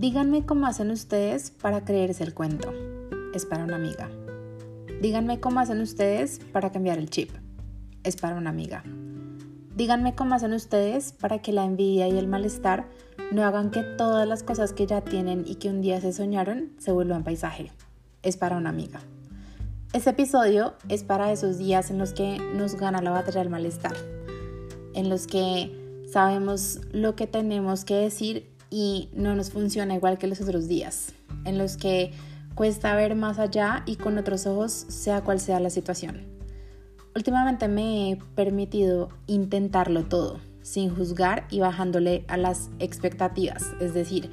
Díganme cómo hacen ustedes para creerse el cuento. Es para una amiga. Díganme cómo hacen ustedes para cambiar el chip. Es para una amiga. Díganme cómo hacen ustedes para que la envidia y el malestar no hagan que todas las cosas que ya tienen y que un día se soñaron se vuelvan paisaje. Es para una amiga. Este episodio es para esos días en los que nos gana la batalla del malestar, en los que sabemos lo que tenemos que decir y no nos funciona igual que los otros días, en los que cuesta ver más allá y con otros ojos sea cual sea la situación. Últimamente me he permitido intentarlo todo, sin juzgar y bajándole a las expectativas, es decir,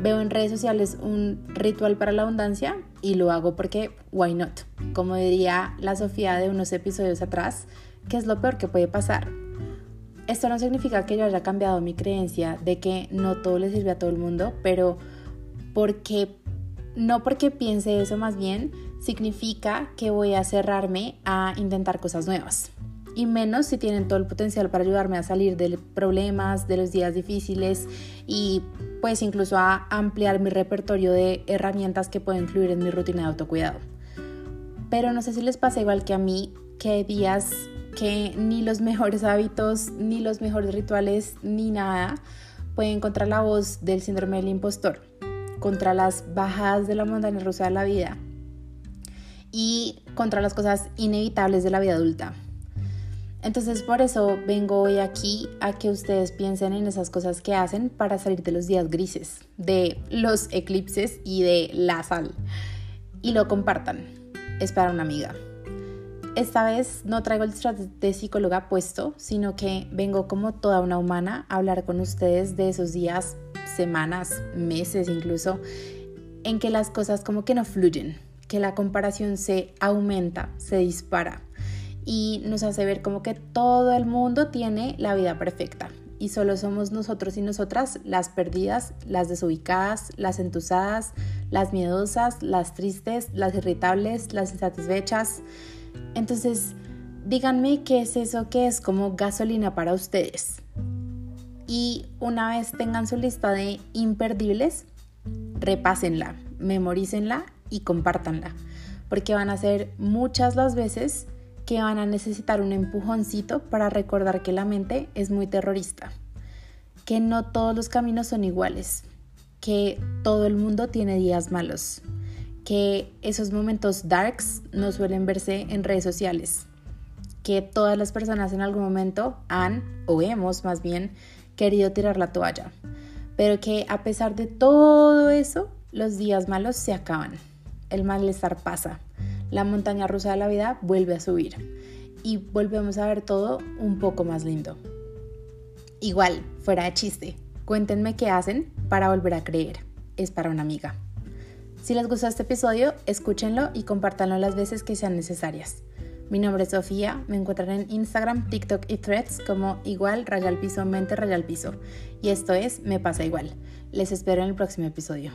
veo en redes sociales un ritual para la abundancia y lo hago porque why not, como diría la Sofía de unos episodios atrás, que es lo peor que puede pasar, esto no significa que yo haya cambiado mi creencia de que no todo le sirve a todo el mundo, pero porque no porque piense eso más bien significa que voy a cerrarme a intentar cosas nuevas. Y menos si tienen todo el potencial para ayudarme a salir de problemas, de los días difíciles y pues incluso a ampliar mi repertorio de herramientas que puedo incluir en mi rutina de autocuidado. Pero no sé si les pasa igual que a mí, que días que ni los mejores hábitos, ni los mejores rituales, ni nada pueden contra la voz del síndrome del impostor, contra las bajadas de la montaña rusa de la vida y contra las cosas inevitables de la vida adulta. Entonces por eso vengo hoy aquí a que ustedes piensen en esas cosas que hacen para salir de los días grises, de los eclipses y de la sal. Y lo compartan. Es para una amiga. Esta vez no traigo el de psicóloga puesto, sino que vengo como toda una humana a hablar con ustedes de esos días, semanas, meses incluso, en que las cosas como que no fluyen, que la comparación se aumenta, se dispara y nos hace ver como que todo el mundo tiene la vida perfecta y solo somos nosotros y nosotras las perdidas, las desubicadas, las entusadas, las miedosas, las tristes, las irritables, las insatisfechas entonces, díganme qué es eso que es como gasolina para ustedes. Y una vez tengan su lista de imperdibles, repásenla, memorícenla y compártanla, porque van a ser muchas las veces que van a necesitar un empujoncito para recordar que la mente es muy terrorista, que no todos los caminos son iguales, que todo el mundo tiene días malos, que esos momentos darks no suelen verse en redes sociales, que todas las personas en algún momento han, o hemos más bien, querido tirar la toalla, pero que a pesar de todo eso, los días malos se acaban, el malestar pasa, la montaña rusa de la vida vuelve a subir y volvemos a ver todo un poco más lindo. Igual, fuera de chiste, cuéntenme qué hacen para volver a creer. Es para una amiga. Si les gustó este episodio, escúchenlo y compártanlo las veces que sean necesarias. Mi nombre es Sofía, me encuentran en Instagram, TikTok y Threads como igual rayal piso mente rayal piso. Y esto es Me pasa igual. Les espero en el próximo episodio.